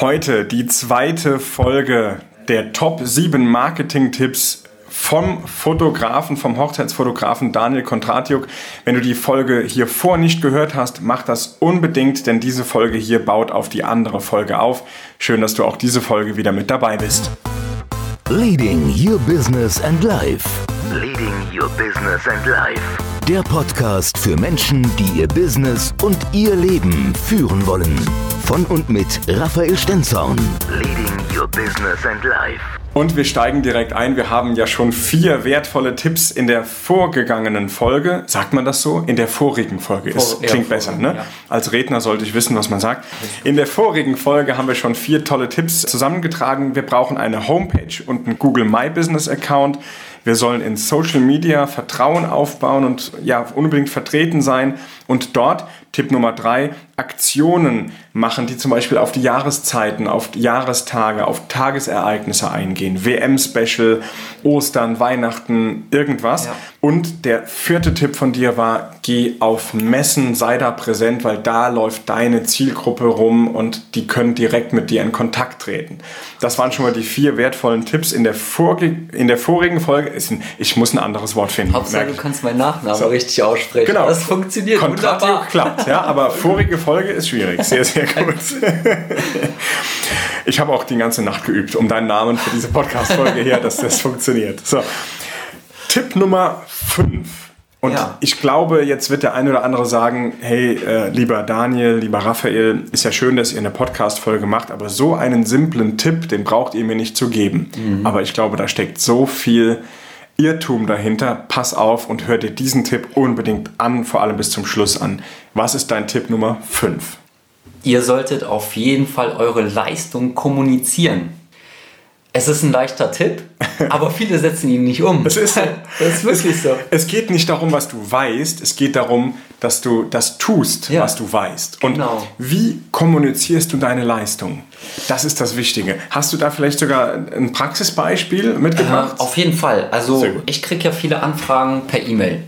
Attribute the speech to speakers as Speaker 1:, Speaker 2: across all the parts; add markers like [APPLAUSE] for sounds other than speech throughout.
Speaker 1: Heute die zweite Folge der Top 7 Marketing-Tipps vom Fotografen, vom Hochzeitsfotografen Daniel Kontratiuk. Wenn du die Folge hier vor nicht gehört hast, mach das unbedingt, denn diese Folge hier baut auf die andere Folge auf. Schön, dass du auch diese Folge wieder mit dabei bist.
Speaker 2: Leading Your Business and Life.
Speaker 3: Leading Your Business and Life.
Speaker 2: Der Podcast für Menschen, die ihr Business und ihr Leben führen wollen. Von und mit Raphael Stenzorn.
Speaker 3: Leading Your Business and Life.
Speaker 1: Und wir steigen direkt ein. Wir haben ja schon vier wertvolle Tipps in der vorgegangenen Folge. Sagt man das so? In der vorigen Folge.
Speaker 4: Vor-
Speaker 1: Ist, klingt besser, ne?
Speaker 4: ja.
Speaker 1: Als Redner sollte ich wissen, was man sagt. In der vorigen Folge haben wir schon vier tolle Tipps zusammengetragen. Wir brauchen eine Homepage und einen Google My Business Account. Wir sollen in Social Media Vertrauen aufbauen und ja, unbedingt vertreten sein. Und dort, Tipp Nummer drei, Aktionen machen, die zum Beispiel auf die Jahreszeiten, auf die Jahrestage, auf Tagesereignisse eingehen. WM-Special, Ostern, Weihnachten, irgendwas.
Speaker 4: Ja.
Speaker 1: Und der vierte Tipp von dir war, geh auf Messen, sei da präsent, weil da läuft deine Zielgruppe rum und die können direkt mit dir in Kontakt treten. Das waren schon mal die vier wertvollen Tipps in der, vorge in der vorigen Folge. Ist ein, ich muss ein anderes Wort finden.
Speaker 4: Hauptsache, du kannst meinen Nachnamen
Speaker 1: So.
Speaker 4: richtig aussprechen.
Speaker 1: Genau.
Speaker 4: Das funktioniert
Speaker 1: Kontratio
Speaker 4: wunderbar.
Speaker 1: klappt, ja, aber vorige Folge ist schwierig. Sehr, sehr [LAUGHS] gut. Ich habe auch die ganze Nacht geübt, um deinen Namen für diese Podcast-Folge hier, dass das funktioniert. So. Tipp Nummer 5. Und
Speaker 4: Ja.
Speaker 1: ich glaube, jetzt wird der eine oder andere sagen, hey, äh, lieber Daniel, lieber Raphael, ist ja schön, dass ihr eine Podcast-Folge macht, aber so einen simplen Tipp, den braucht ihr mir nicht zu geben.
Speaker 4: Mhm.
Speaker 1: Aber ich glaube, da steckt so viel Irrtum dahinter. Pass auf und hör dir diesen Tipp unbedingt an, vor allem bis zum Schluss an. Was ist dein Tipp Nummer 5?
Speaker 4: Ihr solltet auf jeden Fall eure Leistung kommunizieren. Es ist ein leichter Tipp, [LAUGHS] aber viele setzen ihn nicht um.
Speaker 1: Es ist so. [LAUGHS]
Speaker 4: Das ist wirklich so.
Speaker 1: Es geht nicht darum, was du weißt, es geht darum, dass du das tust,
Speaker 4: Ja.
Speaker 1: was du weißt. Und
Speaker 4: Genau.
Speaker 1: wie kommunizierst du deine Leistung? Das ist das Wichtige. Hast du da vielleicht sogar ein Praxisbeispiel mitgebracht?
Speaker 4: Äh, auf jeden Fall. Also ich kriege ja viele Anfragen per E-Mail.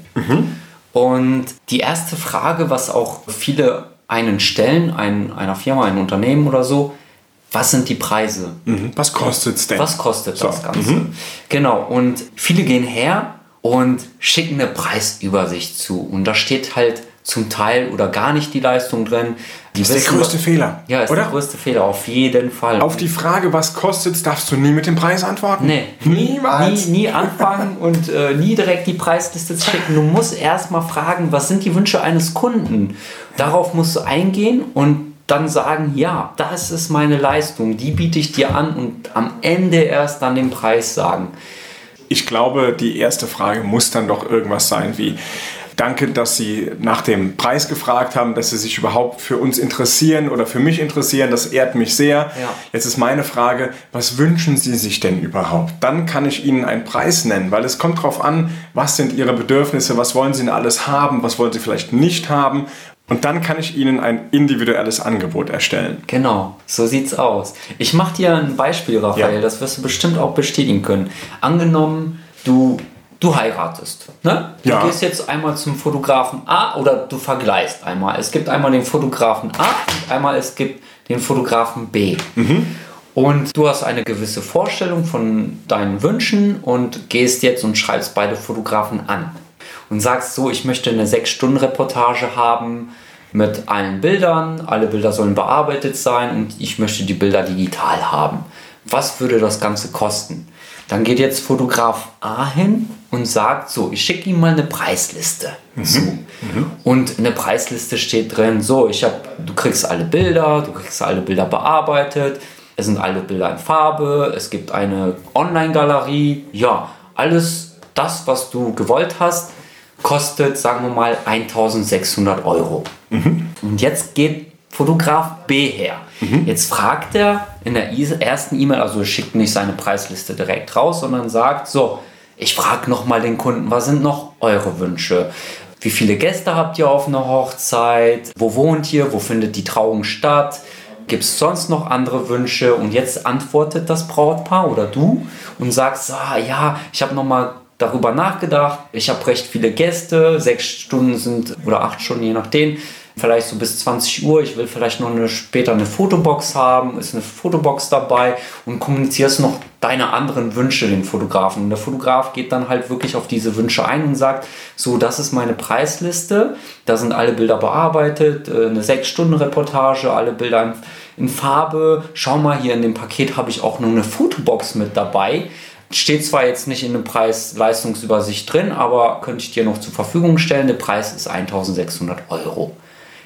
Speaker 4: Und die erste Frage, was auch viele einen stellen, ein, einer Firma, ein Unternehmen oder so, was sind die Preise?
Speaker 1: Mhm. Was kostet es denn?
Speaker 4: Was kostet
Speaker 1: So,
Speaker 4: das Ganze? Genau, und viele gehen her und schicken eine Preisübersicht zu. Und da steht halt zum Teil oder gar nicht die Leistung drin. Die
Speaker 1: Das ist der größte Fehler,
Speaker 4: Ja, ist
Speaker 1: oder?
Speaker 4: der größte Fehler, auf jeden Fall.
Speaker 1: Auf die Frage, was kostet darfst du nie mit dem Preis antworten?
Speaker 4: Nee,
Speaker 1: Niemals.
Speaker 4: Nie, nie anfangen [LAUGHS] und äh, nie direkt die Preisliste zu schicken. Du musst erstmal fragen, was sind die Wünsche eines Kunden? Darauf musst du eingehen und dann sagen, ja, das ist meine Leistung, die biete ich dir an und am Ende erst dann den Preis sagen.
Speaker 1: Ich glaube, die erste Frage muss dann doch irgendwas sein wie, danke, dass Sie nach dem Preis gefragt haben, dass Sie sich überhaupt für uns interessieren oder für mich interessieren. Das ehrt mich sehr.
Speaker 4: Ja.
Speaker 1: Jetzt ist meine Frage, was wünschen Sie sich denn überhaupt? Dann kann ich Ihnen einen Preis nennen, weil es kommt darauf an, was sind Ihre Bedürfnisse, was wollen Sie denn alles haben, was wollen Sie vielleicht nicht haben. Und dann kann ich Ihnen ein individuelles Angebot erstellen.
Speaker 4: Genau, so sieht's aus. Ich mache dir ein Beispiel, Raphael,
Speaker 1: Ja.
Speaker 4: das wirst du bestimmt auch bestätigen können. Angenommen, du, du heiratest. Ne? Du
Speaker 1: Ja.
Speaker 4: gehst jetzt einmal zum Fotografen A oder du vergleichst einmal. Es gibt einmal den Fotografen A und einmal es gibt den Fotografen B. Und du hast eine gewisse Vorstellung von deinen Wünschen und gehst jetzt und schreibst beide Fotografen an. Und sagst so, ich möchte eine 6-Stunden-Reportage haben mit allen Bildern. Alle Bilder sollen bearbeitet sein und ich möchte die Bilder digital haben. Was würde das Ganze kosten? Dann geht jetzt Fotograf A hin und sagt so, ich schicke ihm mal eine Preisliste zu. Und in der Preisliste steht drin, so, ich habe, du kriegst alle Bilder, du kriegst alle Bilder bearbeitet, es sind alle Bilder in Farbe, es gibt eine Online-Galerie, ja, alles das, was du gewollt hast, kostet, sagen wir mal, 1600 Euro. Und jetzt geht Fotograf B her. Jetzt fragt er in der ersten E-Mail, also schickt nicht seine Preisliste direkt raus, sondern sagt so, ich frage nochmal den Kunden, was sind noch eure Wünsche? Wie viele Gäste habt ihr auf einer Hochzeit? Wo wohnt ihr? Wo findet die Trauung statt? Gibt es sonst noch andere Wünsche? Und jetzt antwortet das Brautpaar oder du und sagst, ah, ja, ich habe nochmal darüber nachgedacht. Ich habe recht viele Gäste, sechs Stunden sind oder acht Stunden, je nachdem. vielleicht so bis 20 Uhr, ich will vielleicht noch eine, später eine Fotobox haben, ist eine Fotobox dabei und kommunizierst noch deine anderen Wünsche den Fotografen. Und der Fotograf geht dann halt wirklich auf diese Wünsche ein und sagt, so, das ist meine Preisliste, da sind alle Bilder bearbeitet, äh, eine 6-Stunden-Reportage, alle Bilder in Farbe. Schau mal, hier in dem Paket habe ich auch noch eine Fotobox mit dabei. Steht zwar jetzt nicht in der Preis-Leistungsübersicht drin, aber könnte ich dir noch zur Verfügung stellen. Der Preis ist 1600 Euro.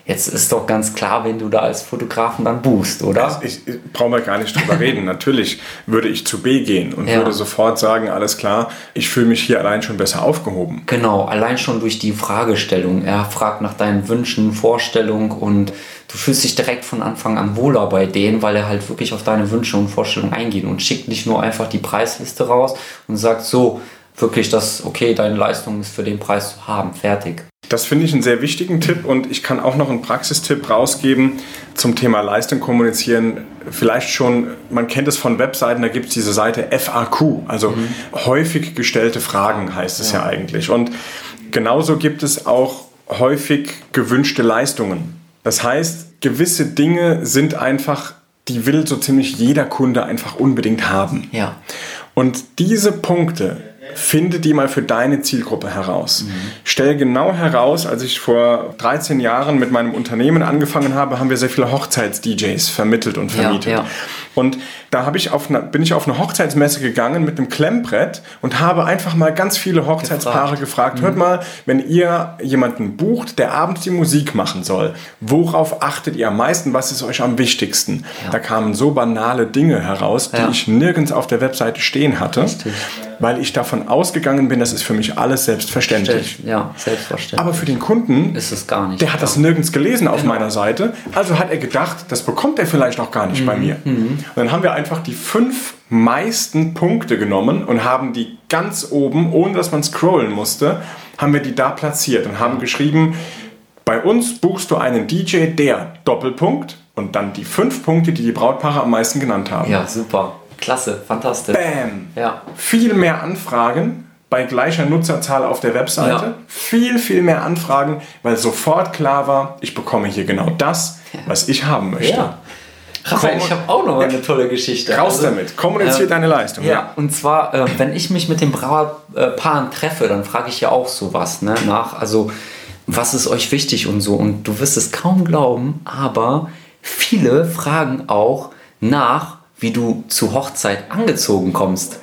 Speaker 4: Jetzt ist doch ganz klar, wenn du da als Fotografen dann buchst, oder?
Speaker 1: Also ich, ich brauche mal gar nicht drüber reden. [LAUGHS] Natürlich würde ich zu B gehen und ja. würde sofort sagen, alles klar, ich fühle mich hier allein schon besser aufgehoben.
Speaker 4: Genau, allein schon durch die Fragestellung. Er fragt nach deinen Wünschen, Vorstellungen und du fühlst dich direkt von Anfang an wohler bei denen, weil er halt wirklich auf deine Wünsche und Vorstellungen eingeht und schickt nicht nur einfach die Preisliste raus und sagt so, wirklich das, okay, deine Leistung ist für den Preis zu haben, fertig.
Speaker 1: Das finde ich einen sehr wichtigen Tipp und ich kann auch noch einen Praxistipp rausgeben zum Thema Leistung kommunizieren. Vielleicht schon, man kennt es von Webseiten, da gibt es diese Seite FAQ, also mhm. häufig gestellte Fragen heißt es ja. ja eigentlich. Und genauso gibt es auch häufig gewünschte Leistungen. Das heißt, gewisse Dinge sind einfach, die will so ziemlich jeder Kunde einfach unbedingt haben.
Speaker 4: Ja.
Speaker 1: Und diese Punkte, finde die mal für deine Zielgruppe heraus. Mhm. Stell genau heraus, als ich vor 13 Jahren mit meinem Unternehmen angefangen habe, haben wir sehr viele Hochzeits-DJs vermittelt und vermietet. Ja, ja. Und da ich eine, bin ich auf eine Hochzeitsmesse gegangen mit einem Klemmbrett und habe einfach mal ganz viele Hochzeitspaare gefragt, gefragt hört mhm. mal, wenn ihr jemanden bucht, der abends die Musik machen soll, worauf achtet ihr am meisten, was ist euch am wichtigsten? Ja. Da kamen so banale Dinge heraus, die ich nirgends auf der Webseite stehen hatte. Richtig weil ich davon ausgegangen bin, das ist für mich alles selbstverständlich.
Speaker 4: Ja, selbstverständlich.
Speaker 1: Aber für den Kunden
Speaker 4: ist es gar nicht.
Speaker 1: Der hat das nirgends gelesen auf genau. meiner Seite, also hat er gedacht, das bekommt er vielleicht auch gar nicht mhm. bei mir. Mhm. Und dann haben wir einfach die fünf meisten Punkte genommen und haben die ganz oben, ohne dass man scrollen musste, haben wir die da platziert und haben geschrieben, bei uns buchst du einen DJ, der Doppelpunkt und dann die fünf Punkte, die die Brautpaare am meisten genannt haben.
Speaker 4: Ja, super. Klasse, fantastisch.
Speaker 1: Bam! Ja. Viel mehr Anfragen bei gleicher Nutzerzahl auf der Webseite. Ja. Viel, viel mehr Anfragen, weil sofort klar war, ich bekomme hier genau das, was ich haben möchte. Ja.
Speaker 4: Raphael, ich habe auch noch eine tolle Geschichte.
Speaker 1: Raus also, damit, kommuniziert äh, deine Leistung.
Speaker 4: Ja, ja. und zwar, äh, wenn ich mich mit den Brauerpaaren treffe, dann frage ich ja auch sowas ne, nach. Also, was ist euch wichtig und so. Und du wirst es kaum glauben, aber viele fragen auch nach, wie du zur Hochzeit angezogen kommst.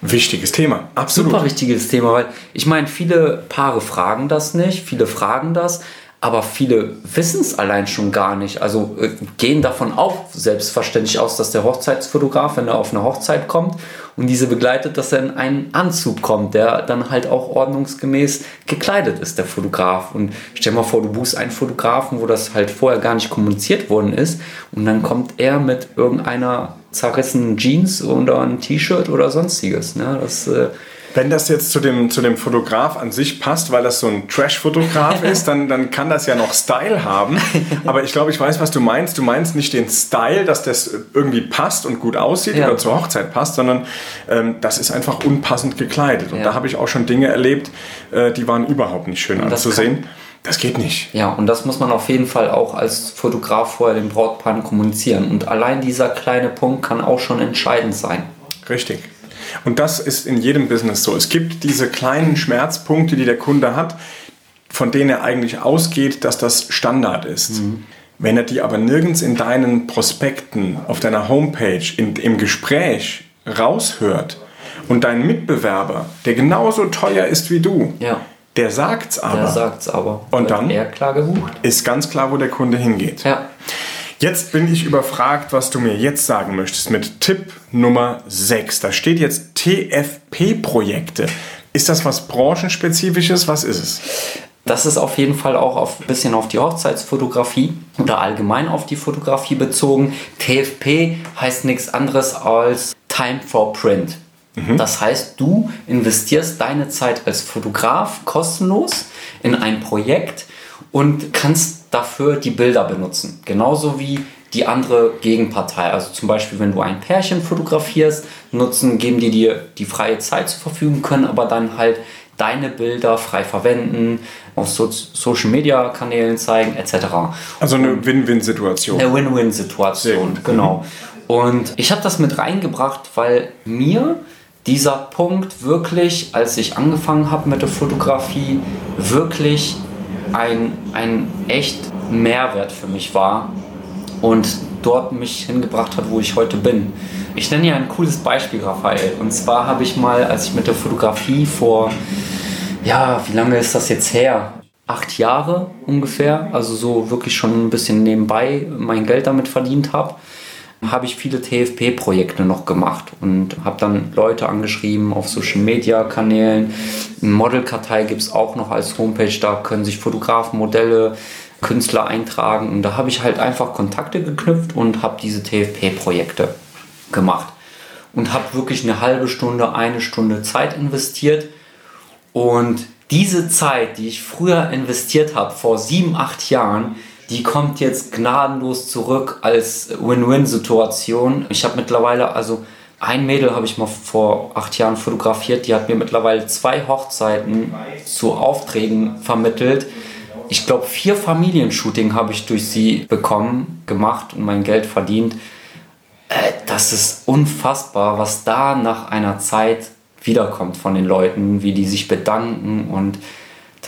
Speaker 1: Wichtiges Thema, absolut.
Speaker 4: Super wichtiges Thema, weil ich meine, viele Paare fragen das nicht, viele fragen das, aber viele wissen es allein schon gar nicht. Also äh, gehen davon auch selbstverständlich aus, dass der Hochzeitsfotograf, wenn er auf eine Hochzeit kommt und diese begleitet, dass er in einen Anzug kommt, der dann halt auch ordnungsgemäß gekleidet ist, der Fotograf. Und stell mal vor, du buchst einen Fotografen, wo das halt vorher gar nicht kommuniziert worden ist und dann kommt er mit irgendeiner zerrissenen Jeans oder ein T-Shirt oder sonstiges. Ne? Das äh,
Speaker 1: wenn das jetzt zu dem, zu dem Fotograf an sich passt, weil das so ein Trash-Fotograf [LAUGHS] ist, dann, dann kann das ja noch Style haben. [LAUGHS] Aber ich glaube, ich weiß, was du meinst. Du meinst nicht den Style, dass das irgendwie passt und gut aussieht ja. oder zur Hochzeit passt, sondern ähm, das ist einfach unpassend gekleidet. Und ja. da habe ich auch schon Dinge erlebt, äh, die waren überhaupt nicht schön anzusehen. Das geht nicht.
Speaker 4: Ja, und das muss man auf jeden Fall auch als Fotograf vorher den Brautpaaren kommunizieren. Und allein dieser kleine Punkt kann auch schon entscheidend sein.
Speaker 1: Richtig. Und das ist in jedem Business so. Es gibt diese kleinen Schmerzpunkte, die der Kunde hat, von denen er eigentlich ausgeht, dass das Standard ist. Mhm. Wenn er die aber nirgends in deinen Prospekten, auf deiner Homepage, in, im Gespräch raushört und dein Mitbewerber, der genauso teuer ist wie du,
Speaker 4: ja.
Speaker 1: der sagt's aber.
Speaker 4: Der sagt's aber.
Speaker 1: Und dann ist ganz klar, wo der Kunde hingeht.
Speaker 4: Ja.
Speaker 1: Jetzt bin ich überfragt, was du mir jetzt sagen möchtest mit Tipp Nummer 6. Da steht jetzt TFP-Projekte. Ist das was branchenspezifisches? Was ist es?
Speaker 4: Das ist auf jeden Fall auch ein bisschen auf die Hochzeitsfotografie oder allgemein auf die Fotografie bezogen. TFP heißt nichts anderes als Time for Print. Mhm. Das heißt, du investierst deine Zeit als Fotograf kostenlos in ein Projekt und kannst dafür die Bilder benutzen. Genauso wie die andere Gegenpartei. Also zum Beispiel, wenn du ein Pärchen fotografierst, nutzen, geben die dir die freie Zeit zur Verfügung, können aber dann halt deine Bilder frei verwenden, auf so Social Media Kanälen zeigen, etc.
Speaker 1: Also eine Win-Win-Situation.
Speaker 4: Eine Win-Win-Situation, genau. Und ich habe das mit reingebracht, weil mir dieser Punkt wirklich, als ich angefangen habe mit der Fotografie, wirklich ein, ein echt Mehrwert für mich war und dort mich hingebracht hat, wo ich heute bin. Ich nenne dir ein cooles Beispiel, Raphael. Und zwar habe ich mal, als ich mit der Fotografie vor, ja, wie lange ist das jetzt her? Acht Jahre ungefähr, also so wirklich schon ein bisschen nebenbei mein Geld damit verdient habe, habe ich viele TFP-Projekte noch gemacht und habe dann Leute angeschrieben auf Social-Media-Kanälen. Modelkartei gibt es auch noch als Homepage, da können sich Fotografen, Modelle, Künstler eintragen und da habe ich halt einfach Kontakte geknüpft und habe diese TFP-Projekte gemacht und habe wirklich eine halbe Stunde, eine Stunde Zeit investiert und diese Zeit, die ich früher investiert habe, vor sieben, acht Jahren, die kommt jetzt gnadenlos zurück als Win-Win-Situation. Ich habe mittlerweile, also ein Mädel habe ich mal vor acht Jahren fotografiert, die hat mir mittlerweile zwei Hochzeiten zu Aufträgen vermittelt. Ich glaube, vier Familienshooting habe ich durch sie bekommen, gemacht und mein Geld verdient. Äh, das ist unfassbar, was da nach einer Zeit wiederkommt von den Leuten, wie die sich bedanken und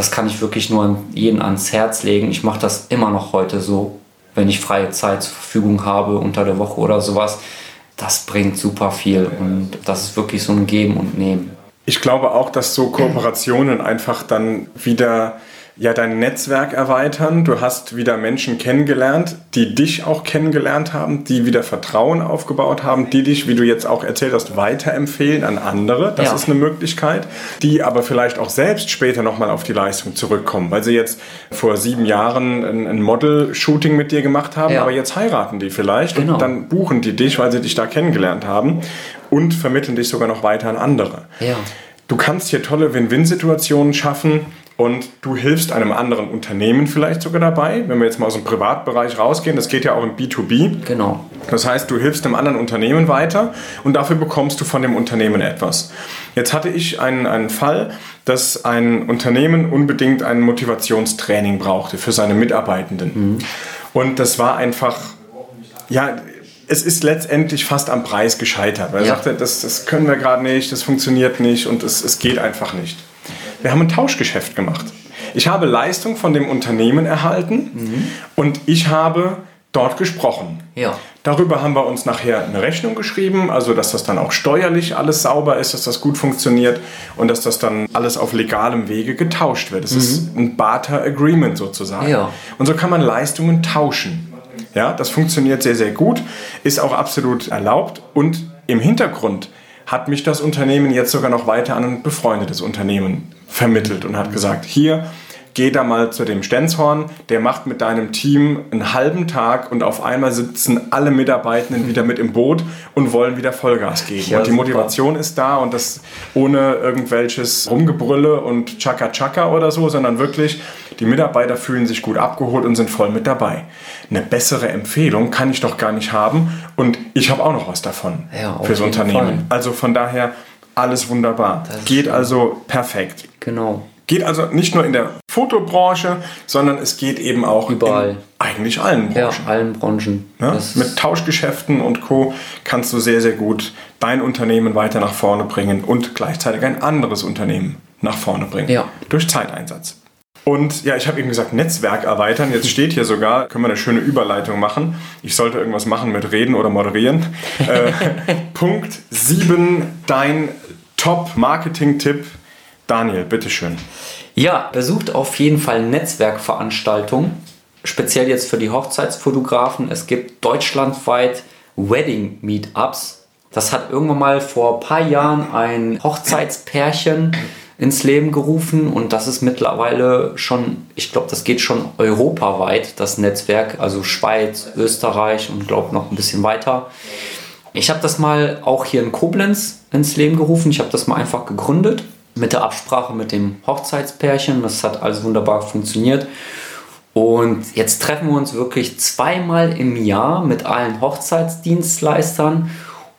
Speaker 4: das kann ich wirklich nur jedem ans Herz legen. Ich mache das immer noch heute so, wenn ich freie Zeit zur Verfügung habe unter der Woche oder sowas. Das bringt super viel und das ist wirklich so ein Geben und Nehmen.
Speaker 1: Ich glaube auch, dass so Kooperationen einfach dann wieder ja dein Netzwerk erweitern. Du hast wieder Menschen kennengelernt, die dich auch kennengelernt haben, die wieder Vertrauen aufgebaut haben, die dich, wie du jetzt auch erzählt hast, weiterempfehlen an andere. Das
Speaker 4: Ja.
Speaker 1: ist eine Möglichkeit, die aber vielleicht auch selbst später nochmal auf die Leistung zurückkommen, weil sie jetzt vor sieben Jahren ein, ein Model-Shooting mit dir gemacht haben,
Speaker 4: Ja.
Speaker 1: aber jetzt heiraten die vielleicht
Speaker 4: Genau.
Speaker 1: und dann buchen die dich, weil sie dich da kennengelernt haben und vermitteln dich sogar noch weiter an andere.
Speaker 4: Ja.
Speaker 1: Du kannst hier tolle Win-Win-Situationen schaffen und du hilfst einem anderen Unternehmen vielleicht sogar dabei, wenn wir jetzt mal aus dem Privatbereich rausgehen, das geht ja auch im B2B.
Speaker 4: Genau.
Speaker 1: Das heißt, du hilfst einem anderen Unternehmen weiter und dafür bekommst du von dem Unternehmen etwas. Jetzt hatte ich einen, einen Fall, dass ein Unternehmen unbedingt ein Motivationstraining brauchte für seine Mitarbeitenden. Und das war einfach, ja, es ist letztendlich fast am Preis gescheitert. Weil er
Speaker 4: Ja.
Speaker 1: sagte, das, das können wir gerade nicht, das funktioniert nicht und es, es geht einfach nicht. Wir haben ein Tauschgeschäft gemacht. Ich habe Leistung von dem Unternehmen erhalten und ich habe dort gesprochen.
Speaker 4: Ja.
Speaker 1: Darüber haben wir uns nachher eine Rechnung geschrieben, also dass das dann auch steuerlich alles sauber ist, dass das gut funktioniert und dass das dann alles auf legalem Wege getauscht wird. Es ist ein Barter Agreement sozusagen.
Speaker 4: Ja.
Speaker 1: Und so kann man Leistungen tauschen. Ja, das funktioniert sehr, sehr gut, ist auch absolut erlaubt und im Hintergrund hat mich das Unternehmen jetzt sogar noch weiter an ein befreundetes Unternehmen vermittelt und hat gesagt, hier, geh da mal zu dem Stenzhorn, der macht mit deinem Team einen halben Tag und auf einmal sitzen alle Mitarbeitenden wieder mit im Boot und wollen wieder Vollgas geben.
Speaker 4: Ja,
Speaker 1: und die
Speaker 4: super.
Speaker 1: Motivation ist da und das ohne irgendwelches Rumgebrülle und Chaka Chaka oder so, sondern wirklich, die Mitarbeiter fühlen sich gut abgeholt und sind voll mit dabei. Eine bessere Empfehlung kann ich doch gar nicht haben und ich habe auch noch was davon
Speaker 4: Ja,
Speaker 1: fürs Unternehmen.
Speaker 4: Fall.
Speaker 1: Also von daher alles wunderbar. Geht also perfekt.
Speaker 4: Genau.
Speaker 1: Geht also nicht nur in der Fotobranche, sondern es geht eben auch
Speaker 4: Überall.
Speaker 1: in eigentlich allen
Speaker 4: Ja,
Speaker 1: Branchen.
Speaker 4: allen Branchen.
Speaker 1: Ne?
Speaker 4: Das
Speaker 1: Mit Tauschgeschäften und Co. kannst du sehr, sehr gut dein Unternehmen weiter nach vorne bringen und gleichzeitig ein anderes Unternehmen nach vorne bringen.
Speaker 4: Ja.
Speaker 1: Durch Zeiteinsatz. Und ja, ich habe eben gesagt, Netzwerk erweitern. Jetzt steht hier sogar, können wir eine schöne Überleitung machen. Ich sollte irgendwas machen mit Reden oder Moderieren. äh, [LAUGHS] Punkt 7, dein Top-Marketing-Tipp. Daniel, bitteschön.
Speaker 4: Ja, besucht auf jeden Fall Netzwerkveranstaltungen, speziell jetzt für die Hochzeitsfotografen. Es gibt deutschlandweit Wedding Meetups. Das hat irgendwann mal vor ein paar Jahren ein Hochzeitspärchen ins Leben gerufen und das ist mittlerweile schon, ich glaube, das geht schon europaweit, das Netzwerk, also Schweiz, Österreich und glaube noch ein bisschen weiter. Ich habe das mal auch hier in Koblenz ins Leben gerufen. Ich habe das mal einfach gegründet mit der Absprache mit dem Hochzeitspärchen. Das hat alles wunderbar funktioniert. Und jetzt treffen wir uns wirklich zweimal im Jahr mit allen Hochzeitsdienstleistern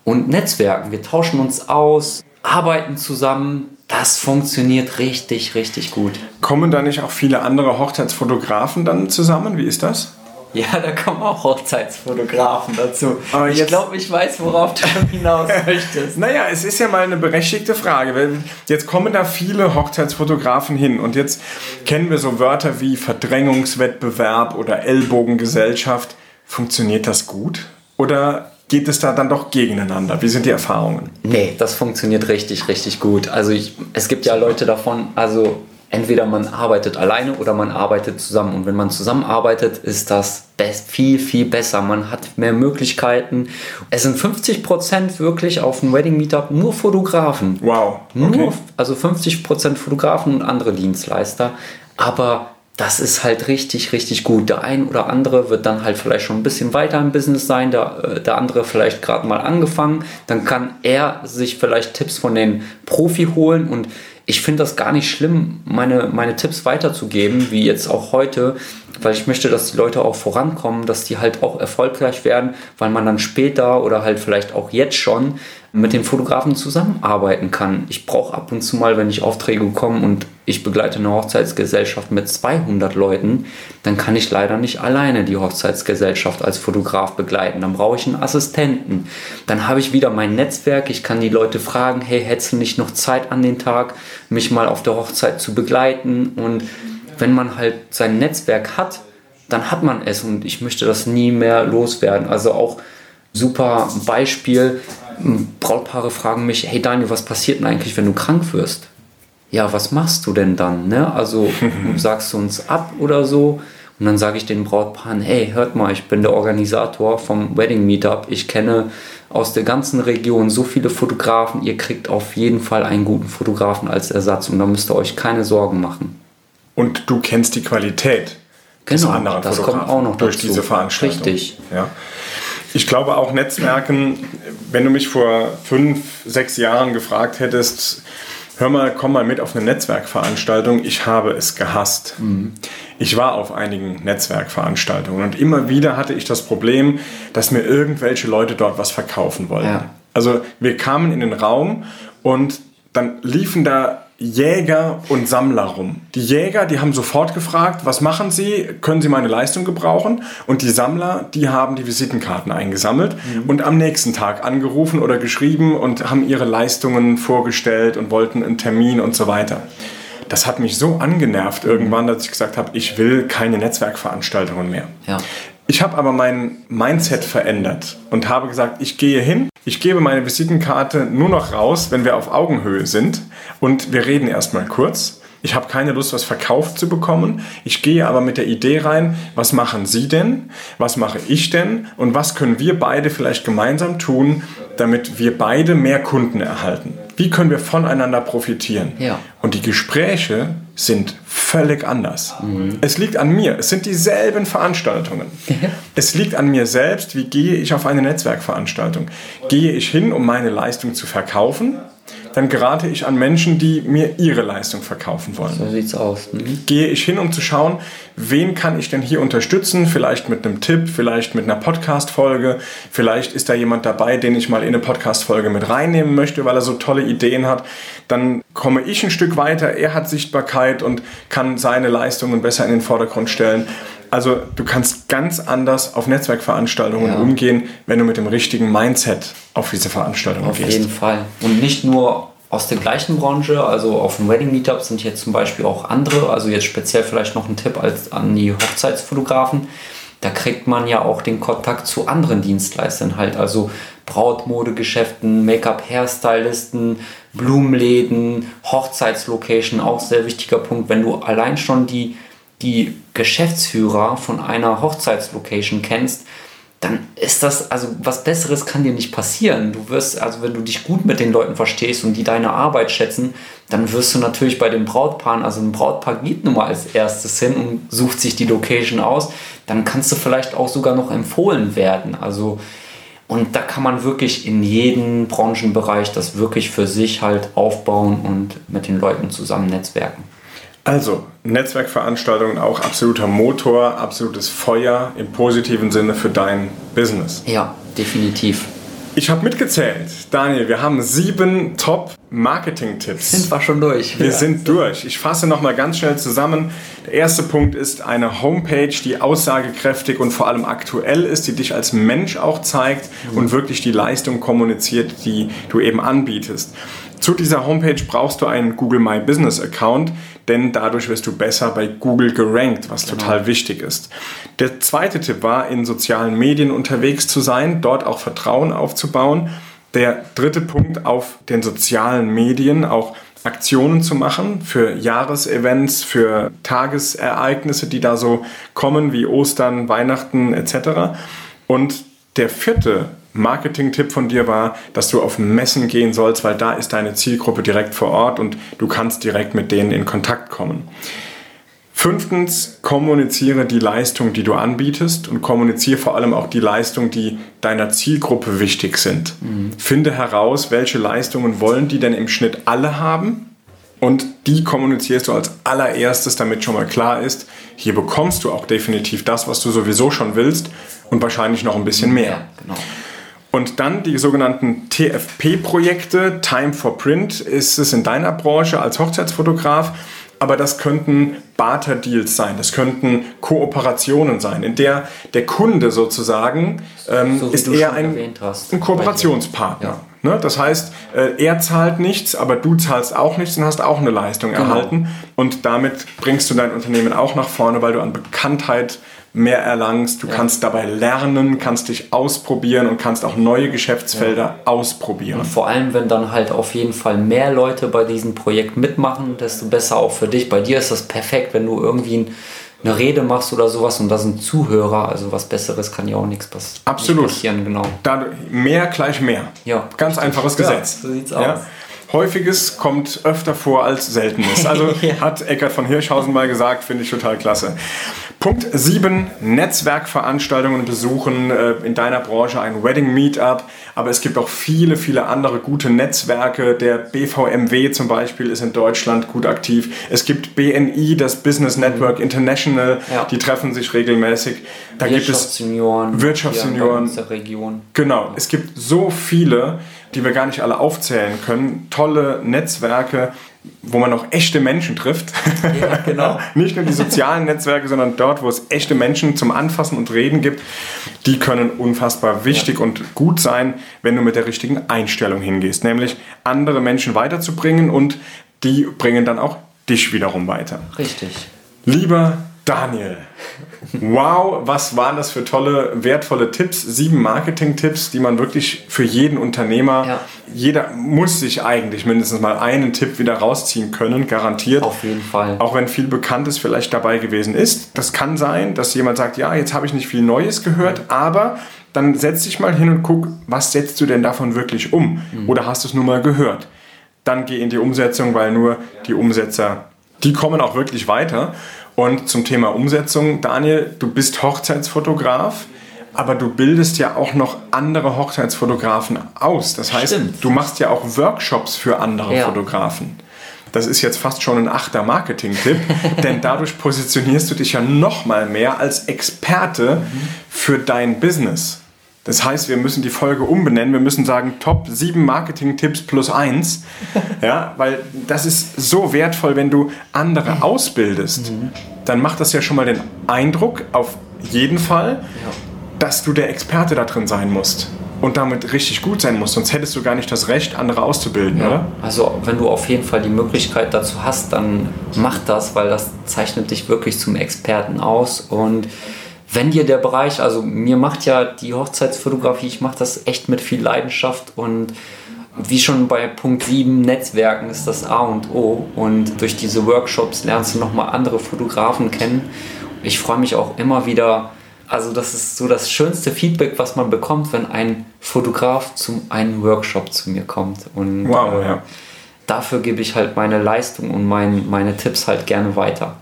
Speaker 4: und Netzwerken. Wir tauschen uns aus, arbeiten zusammen. Das funktioniert richtig, richtig gut.
Speaker 1: Kommen da nicht auch viele andere Hochzeitsfotografen dann zusammen? Wie ist das?
Speaker 4: Ja, da kommen auch Hochzeitsfotografen dazu.
Speaker 1: Aber
Speaker 4: ich glaube, ich weiß, worauf du [LAUGHS] hinaus [LAUGHS] möchtest.
Speaker 1: Naja, es ist ja mal eine berechtigte Frage. weil Jetzt kommen da viele Hochzeitsfotografen hin und jetzt kennen wir so Wörter wie Verdrängungswettbewerb oder Ellbogengesellschaft. Funktioniert das gut? Oder geht es da dann doch gegeneinander? Wie sind die Erfahrungen?
Speaker 4: Nee, das funktioniert richtig, richtig gut. Also ich, es gibt ja Leute davon, also entweder man arbeitet alleine oder man arbeitet zusammen. Und wenn man zusammenarbeitet, ist das best, viel, viel besser. Man hat mehr Möglichkeiten. Es sind 50% wirklich auf dem Wedding Meetup nur Fotografen.
Speaker 1: Wow. Okay.
Speaker 4: Nur, also 50% Fotografen und andere Dienstleister. Aber das ist halt richtig, richtig gut. Der ein oder andere wird dann halt vielleicht schon ein bisschen weiter im Business sein, der, äh, der andere vielleicht gerade mal angefangen. Dann kann er sich vielleicht Tipps von den Profi holen und ich finde das gar nicht schlimm, meine, meine Tipps weiterzugeben, wie jetzt auch heute, weil ich möchte, dass die Leute auch vorankommen, dass die halt auch erfolgreich werden, weil man dann später oder halt vielleicht auch jetzt schon mit den Fotografen zusammenarbeiten kann. Ich brauche ab und zu mal, wenn ich Aufträge bekomme und ich begleite eine Hochzeitsgesellschaft mit 200 Leuten, dann kann ich leider nicht alleine die Hochzeitsgesellschaft als Fotograf begleiten. Dann brauche ich einen Assistenten. Dann habe ich wieder mein Netzwerk. Ich kann die Leute fragen, hey, hättest du nicht noch Zeit an den Tag, mich mal auf der Hochzeit zu begleiten? Und wenn man halt sein Netzwerk hat, dann hat man es und ich möchte das nie mehr loswerden. Also auch super Beispiel. Brautpaare fragen mich, hey Daniel, was passiert denn eigentlich, wenn du krank wirst? Ja, was machst du denn dann? Ne? Also [LAUGHS] sagst du uns ab oder so? Und dann sage ich den Brautpaaren, hey, hört mal, ich bin der Organisator vom Wedding Meetup. Ich kenne aus der ganzen Region so viele Fotografen. Ihr kriegt auf jeden Fall einen guten Fotografen als Ersatz und da müsst ihr euch keine Sorgen machen.
Speaker 1: Und du kennst die Qualität des
Speaker 4: Genau,
Speaker 1: anderen
Speaker 4: das
Speaker 1: Fotografen
Speaker 4: kommt auch noch
Speaker 1: durch
Speaker 4: dazu.
Speaker 1: diese Veranstaltung.
Speaker 4: Richtig.
Speaker 1: Ja. Ich glaube auch Netzwerken, wenn du mich vor fünf, sechs Jahren gefragt hättest, hör mal, komm mal mit auf eine Netzwerkveranstaltung, ich habe es gehasst.
Speaker 4: Mhm.
Speaker 1: Ich war auf einigen Netzwerkveranstaltungen und immer wieder hatte ich das Problem, dass mir irgendwelche Leute dort was verkaufen wollten.
Speaker 4: Ja.
Speaker 1: Also wir kamen in den Raum und dann liefen da Jäger und Sammler rum. Die Jäger, die haben sofort gefragt, was machen Sie? Können Sie meine Leistung gebrauchen? Und die Sammler, die haben die Visitenkarten eingesammelt und am nächsten Tag angerufen oder geschrieben und haben ihre Leistungen vorgestellt und wollten einen Termin und so weiter. Das hat mich so angenervt irgendwann, dass ich gesagt habe, ich will keine Netzwerkveranstaltungen mehr.
Speaker 4: Ja.
Speaker 1: Ich habe aber mein Mindset verändert und habe gesagt, ich gehe hin, ich gebe meine Visitenkarte nur noch raus, wenn wir auf Augenhöhe sind und wir reden erstmal kurz. Ich habe keine Lust, was verkauft zu bekommen. Ich gehe aber mit der Idee rein, was machen Sie denn? Was mache ich denn? Und was können wir beide vielleicht gemeinsam tun, damit wir beide mehr Kunden erhalten? Wie können wir voneinander profitieren?
Speaker 4: Ja.
Speaker 1: Und die Gespräche sind völlig anders. Es liegt an mir. Es sind dieselben Veranstaltungen. es liegt an mir selbst, wie gehe ich auf eine Netzwerkveranstaltung. Gehe ich hin, um meine Leistung zu verkaufen, dann gerate ich an Menschen, die mir ihre Leistung verkaufen wollen
Speaker 4: So sieht's aus. Mhm.
Speaker 1: gehe ich hin, um zu schauen, wen kann ich denn hier unterstützen? Vielleicht mit einem Tipp, vielleicht mit einer Podcast-Folge. Vielleicht ist da jemand dabei, den ich mal in eine Podcast-Folge mit reinnehmen möchte, weil er so tolle Ideen hat. Dann komme ich ein Stück weiter. Er hat Sichtbarkeit und kann seine Leistungen besser in den Vordergrund stellen. Also du kannst ganz anders auf Netzwerkveranstaltungen
Speaker 4: Ja.
Speaker 1: umgehen, wenn du mit dem richtigen Mindset auf diese Veranstaltungen
Speaker 4: Auf
Speaker 1: gehst.
Speaker 4: jeden Fall. Und nicht nur aus der gleichen Branche, also auf dem Wedding Meetup sind jetzt zum Beispiel auch andere, also jetzt speziell vielleicht noch ein Tipp als an die Hochzeitsfotografen. Da kriegt man ja auch den Kontakt zu anderen Dienstleistern halt, also Brautmodegeschäften, Make-up-Hairstylisten, Blumenläden, Hochzeitslocation, auch sehr wichtiger Punkt. Wenn du allein schon die, die Geschäftsführer von einer Hochzeitslocation kennst, dann ist das, also was Besseres kann dir nicht passieren. Du wirst, also wenn du dich gut mit den Leuten verstehst und die deine Arbeit schätzen, dann wirst du natürlich bei den Brautpaaren, also ein Brautpaar geht nun mal als erstes hin und sucht sich die Location aus, dann kannst du vielleicht auch sogar noch empfohlen werden. Also, und da kann man wirklich in jedem Branchenbereich das wirklich für sich halt aufbauen und mit den Leuten zusammen netzwerken.
Speaker 1: Also, Netzwerkveranstaltungen auch absoluter Motor, absolutes Feuer im positiven Sinne für dein Business.
Speaker 4: Ja, definitiv.
Speaker 1: Ich habe mitgezählt, Daniel, wir haben sieben Top Marketing-Tipps.
Speaker 4: Sind wir schon durch.
Speaker 1: Wir sind durch. Ich fasse nochmal ganz schnell zusammen. Der erste Punkt ist eine Homepage, die aussagekräftig und vor allem aktuell ist, die dich als Mensch auch zeigt und wirklich die Leistung kommuniziert, die du eben anbietest. Zu dieser Homepage brauchst du einen Google My Business Account, denn dadurch wirst du besser bei Google gerankt, was total wichtig ist. Der zweite Tipp war, in sozialen Medien unterwegs zu sein, dort auch Vertrauen aufzubauen. Der dritte Punkt, auf den sozialen Medien auch Aktionen zu machen für Jahresevents, für Tagesereignisse, die da so kommen, wie Ostern, Weihnachten etc. Und der vierte Marketing-Tipp von dir war, dass du auf Messen gehen sollst, weil da ist deine Zielgruppe direkt vor Ort und du kannst direkt mit denen in Kontakt kommen. Fünftens, kommuniziere die Leistung, die du anbietest und kommuniziere vor allem auch die Leistung, die deiner Zielgruppe wichtig sind. Mhm. Finde heraus, welche Leistungen wollen die denn im Schnitt alle haben und die kommunizierst du als allererstes, damit schon mal klar ist, hier bekommst du auch definitiv das, was du sowieso schon willst und wahrscheinlich noch ein bisschen mehr. Ja, genau. Und dann die sogenannten TFP-Projekte, Time for Print, ist es in deiner Branche als Hochzeitsfotograf aber das könnten Barter-Deals sein, das könnten Kooperationen sein, in der der Kunde sozusagen ähm, so ist eher ein, ein Kooperationspartner. Ne? Das heißt, äh, er zahlt nichts, aber du zahlst auch nichts und hast auch eine Leistung genau. erhalten. Und damit bringst du dein Unternehmen auch nach vorne, weil du an Bekanntheit mehr erlangst. Du ja. kannst dabei lernen, kannst dich ausprobieren und kannst auch neue Geschäftsfelder ja. ausprobieren. Und
Speaker 4: vor allem, wenn dann halt auf jeden Fall mehr Leute bei diesem Projekt mitmachen, desto besser auch für dich. Bei dir ist das perfekt, wenn du irgendwie eine Rede machst oder sowas und da sind Zuhörer, also was Besseres kann ja auch nichts passieren.
Speaker 1: Absolut. passieren. Genau. Da, mehr gleich mehr. Ja. Ganz einfaches Gesetz. Ja, so sieht's aus. Häufiges kommt öfter vor als Seltenes. Also [LAUGHS] hat Eckert von Hirschhausen mal gesagt, finde ich total klasse. Punkt 7, Netzwerkveranstaltungen besuchen, äh, in deiner Branche ein Wedding Meetup, aber es gibt auch viele, viele andere gute Netzwerke. Der BVMW zum Beispiel ist in Deutschland gut aktiv. Es gibt BNI, das Business Network mhm. International, ja. die treffen sich regelmäßig.
Speaker 4: Da gibt es
Speaker 1: Wirtschaftssenioren. Region. Genau, es gibt so viele, die wir gar nicht alle aufzählen können. Tolle Netzwerke, wo man auch echte Menschen trifft. Ja, genau. [LAUGHS] Nicht nur die sozialen Netzwerke, sondern dort, wo es echte Menschen zum Anfassen und Reden gibt. Die können unfassbar wichtig ja. und gut sein, wenn du mit der richtigen Einstellung hingehst. Nämlich andere Menschen weiterzubringen und die bringen dann auch dich wiederum weiter.
Speaker 4: Richtig.
Speaker 1: Lieber Daniel, wow, was waren das für tolle, wertvolle Tipps? Sieben Marketing-Tipps, die man wirklich für jeden Unternehmer, ja. jeder muss sich eigentlich mindestens mal einen Tipp wieder rausziehen können, garantiert.
Speaker 4: Auf jeden Fall.
Speaker 1: Auch wenn viel Bekanntes vielleicht dabei gewesen ist. Das kann sein, dass jemand sagt, ja, jetzt habe ich nicht viel Neues gehört, aber dann setz dich mal hin und guck, was setzt du denn davon wirklich um? Mhm. Oder hast du es nur mal gehört? Dann geh in die Umsetzung, weil nur die Umsetzer, die kommen auch wirklich weiter. Und zum Thema Umsetzung, Daniel, du bist Hochzeitsfotograf, aber du bildest ja auch noch andere Hochzeitsfotografen aus. Das heißt, Stimmt. du machst ja auch Workshops für andere ja. Fotografen. Das ist jetzt fast schon ein achter Marketing-Tipp, [LAUGHS] denn dadurch positionierst du dich ja noch mal mehr als Experte mhm. für dein Business. Das heißt, wir müssen die Folge umbenennen. Wir müssen sagen Top 7 Marketing-Tipps plus 1. [LAUGHS] Ja, weil das ist so wertvoll, wenn du andere ausbildest. Mhm. Dann macht das ja schon mal den Eindruck, auf jeden Fall, ja. dass du der Experte da drin sein musst. Und damit richtig gut sein musst. Sonst hättest du gar nicht das Recht, andere auszubilden, ja. oder?
Speaker 4: Also, wenn du auf jeden Fall die Möglichkeit dazu hast, dann mach das, weil das zeichnet dich wirklich zum Experten aus. Und wenn dir der Bereich, also mir macht ja die Hochzeitsfotografie, ich mache das echt mit viel Leidenschaft und wie schon bei Punkt 7, Netzwerken ist das A und O. Und durch diese Workshops lernst du nochmal andere Fotografen kennen. Ich freue mich auch immer wieder, also das ist so das schönste Feedback, was man bekommt, wenn ein Fotograf zu einem Workshop zu mir kommt. Und wow, äh, ja. dafür gebe ich halt meine Leistung und mein, meine Tipps halt gerne weiter.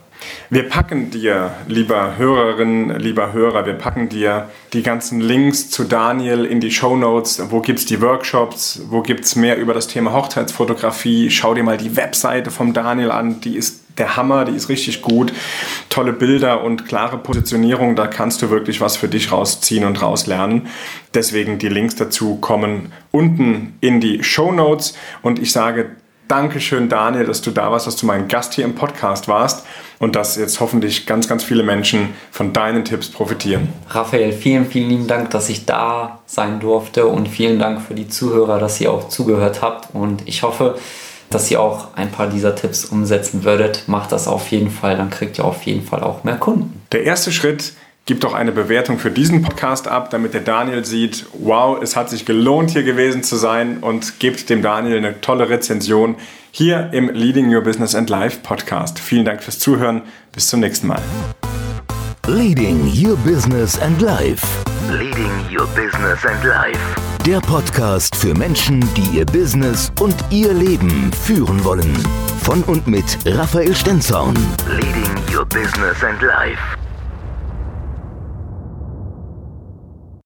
Speaker 1: Wir packen dir, lieber Hörerin, lieber Hörer, wir packen dir die ganzen Links zu Daniel in die Show Notes. Wo gibt es die Workshops? Wo gibt es mehr über das Thema Hochzeitsfotografie? Schau dir mal die Webseite vom Daniel an. Die ist der Hammer, die ist richtig gut. Tolle Bilder und klare Positionierung, da kannst du wirklich was für dich rausziehen und rauslernen. Deswegen die Links dazu kommen unten in die Show Notes und ich sage Dankeschön, Daniel, dass du da warst, dass du mein Gast hier im Podcast warst und dass jetzt hoffentlich ganz, ganz viele Menschen von deinen Tipps profitieren.
Speaker 4: Raphael, vielen, vielen lieben Dank, dass ich da sein durfte und vielen Dank für die Zuhörer, dass ihr auch zugehört habt und ich hoffe, dass ihr auch ein paar dieser Tipps umsetzen würdet. Macht das auf jeden Fall, dann kriegt ihr auf jeden Fall auch mehr Kunden.
Speaker 1: Der erste Schritt Gib doch eine Bewertung für diesen Podcast ab, damit der Daniel sieht, wow, es hat sich gelohnt, hier gewesen zu sein und gebt dem Daniel eine tolle Rezension hier im Leading Your Business and Life Podcast. Vielen Dank fürs Zuhören. Bis zum nächsten Mal.
Speaker 2: Leading Your Business and Life.
Speaker 3: Leading Your Business and Life.
Speaker 2: Der Podcast für Menschen, die ihr Business und ihr Leben führen wollen. Von und mit Raphael Stenzhorn.
Speaker 3: Leading Your Business and Life.